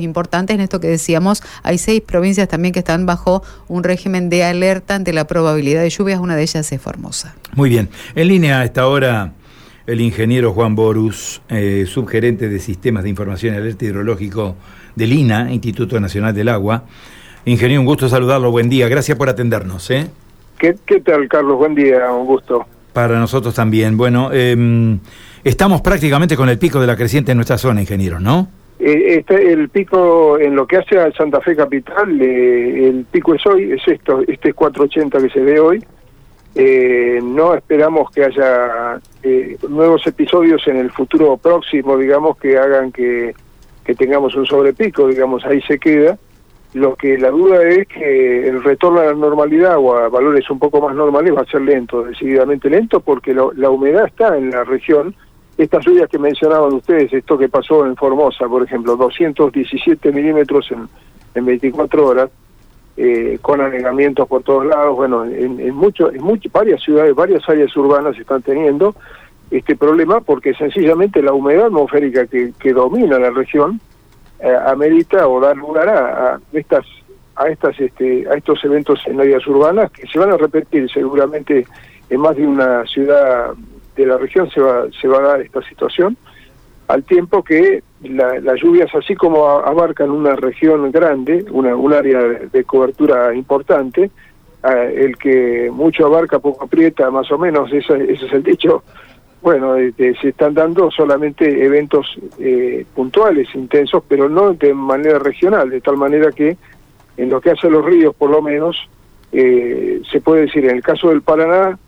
importantes. En esto que decíamos, hay seis provincias también que están bajo un régimen de alerta ante la probabilidad de lluvias. Una de ellas es Formosa. Muy bien. En línea a esta hora el ingeniero Juan Borus, eh, subgerente de Sistemas de Información y Alerta Hidrológico del INA, Instituto Nacional del Agua. Ingeniero, un gusto saludarlo. Buen día. Gracias por atendernos. ¿eh? ¿Qué, ¿Qué, tal, Carlos? Buen día. Un gusto. Para nosotros también. Bueno, eh, estamos prácticamente con el pico de la creciente en nuestra zona, ingeniero, ¿no? Eh, este, el pico, en lo que hace a Santa Fe Capital, eh, el pico es hoy, es esto, este es 480 que se ve hoy. Eh, no esperamos que haya eh, nuevos episodios en el futuro próximo, digamos, que hagan que, tengamos un sobrepico, digamos, ahí se queda. Lo que la duda es que el retorno a la normalidad o a valores un poco más normales va a ser lento, decididamente lento, porque lo, la humedad está en la región. Estas lluvias que mencionaban ustedes, esto que pasó en Formosa, por ejemplo, 217 milímetros en, en 24 horas, eh, con anegamientos por todos lados, bueno, en, en, mucho, en mucho, varias ciudades, varias áreas urbanas están teniendo este problema porque sencillamente la humedad atmosférica que, que domina la región eh, amerita o da lugar a, a estas a estas este a estos eventos en áreas urbanas que se van a repetir seguramente en más de una ciudad de la región se va se va a dar esta situación al tiempo que la, las lluvias así como abarcan una región grande una un área de cobertura importante el que mucho abarca poco aprieta más o menos ese es el dicho bueno, este, se están dando solamente eventos eh, puntuales, intensos, pero no de manera regional, de tal manera que en lo que hace a los ríos, por lo menos, eh, se puede decir, en el caso del Paraná,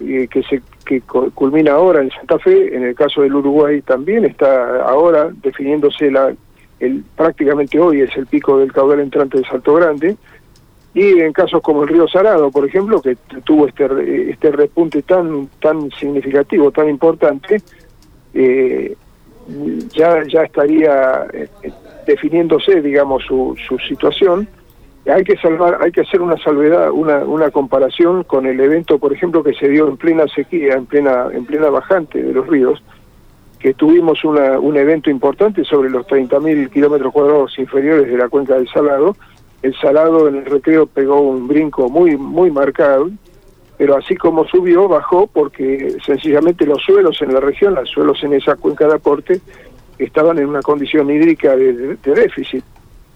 eh, que se que culmina ahora en Santa Fe, en el caso del Uruguay también está ahora definiéndose la, el, prácticamente hoy es el pico del caudal entrante de Salto Grande, y en casos como el río Salado, por ejemplo, que tuvo este este repunte tan tan significativo, tan importante, eh, ya ya estaría eh, definiéndose, digamos, su, su situación. Hay que salvar, hay que hacer una salvedad, una, comparación con el evento, por ejemplo, que se dio en plena sequía, en plena en plena bajante de los ríos, que tuvimos una, un evento importante sobre los 30.000 kilómetros cuadrados inferiores de la cuenca del Salado, el salado en el recreo pegó un brinco muy muy marcado, pero así como subió, bajó porque sencillamente los suelos en la región, los suelos en esa cuenca de aporte, estaban en una condición hídrica de déficit.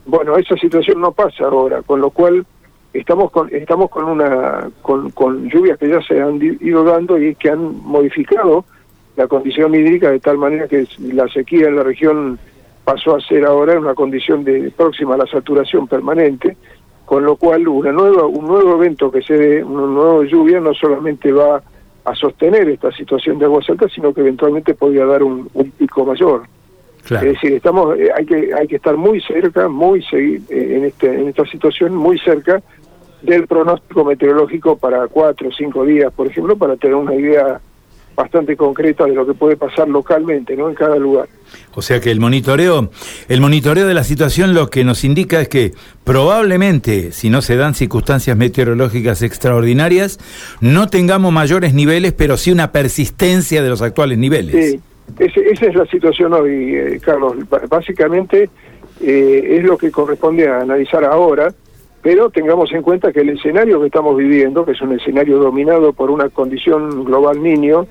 Bueno, esa situación no pasa ahora, con lo cual estamos con estamos con una con, con lluvias que ya se han ido dando y que han modificado la condición hídrica de tal manera que la sequía en la región pasó a ser ahora una condición de próxima a la saturación permanente, con lo cual una nueva, un nuevo evento que se dé, una nueva lluvia, no solamente va a sostener esta situación de aguas altas, sino que eventualmente podría dar un, un pico mayor. Claro. Es decir, estamos, eh, hay que hay que estar muy cerca, muy eh, en este en esta situación muy cerca del pronóstico meteorológico para cuatro o cinco días, por ejemplo, para tener una idea bastante concreta de lo que puede pasar localmente, ¿no? En cada lugar. O sea que el monitoreo, el monitoreo de la situación lo que nos indica es que probablemente, si no se dan circunstancias meteorológicas extraordinarias, no tengamos mayores niveles, pero sí una persistencia de los actuales niveles. Sí, ese, esa es la situación hoy, eh, Carlos. Básicamente eh, es lo que corresponde a analizar ahora, pero tengamos en cuenta que el escenario que estamos viviendo, que es un escenario dominado por una condición global niño,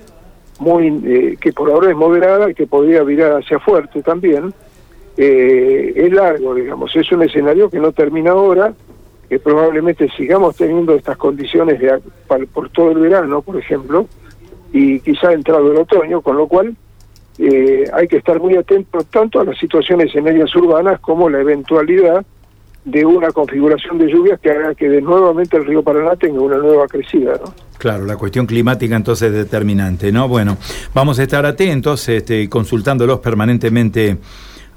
muy eh, que por ahora es moderada y que podría virar hacia fuerte también, eh, es largo, digamos, es un escenario que no termina ahora, que probablemente sigamos teniendo estas condiciones de, por todo el verano, por ejemplo, y quizá entrado el otoño, con lo cual eh, hay que estar muy atentos tanto a las situaciones en áreas urbanas como la eventualidad de una configuración de lluvias que haga que de nuevamente el río Paraná tenga una nueva crecida, ¿no? Claro, la cuestión climática entonces es determinante, ¿no? Bueno, vamos a estar atentos, este, consultándolos permanentemente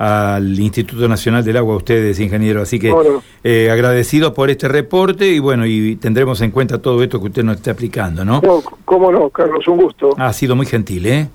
al Instituto Nacional del Agua, ustedes, ingeniero. Así que bueno. eh, agradecido por este reporte y bueno, y tendremos en cuenta todo esto que usted nos está aplicando, ¿no? no cómo no, Carlos, un gusto. Ha sido muy gentil, ¿eh?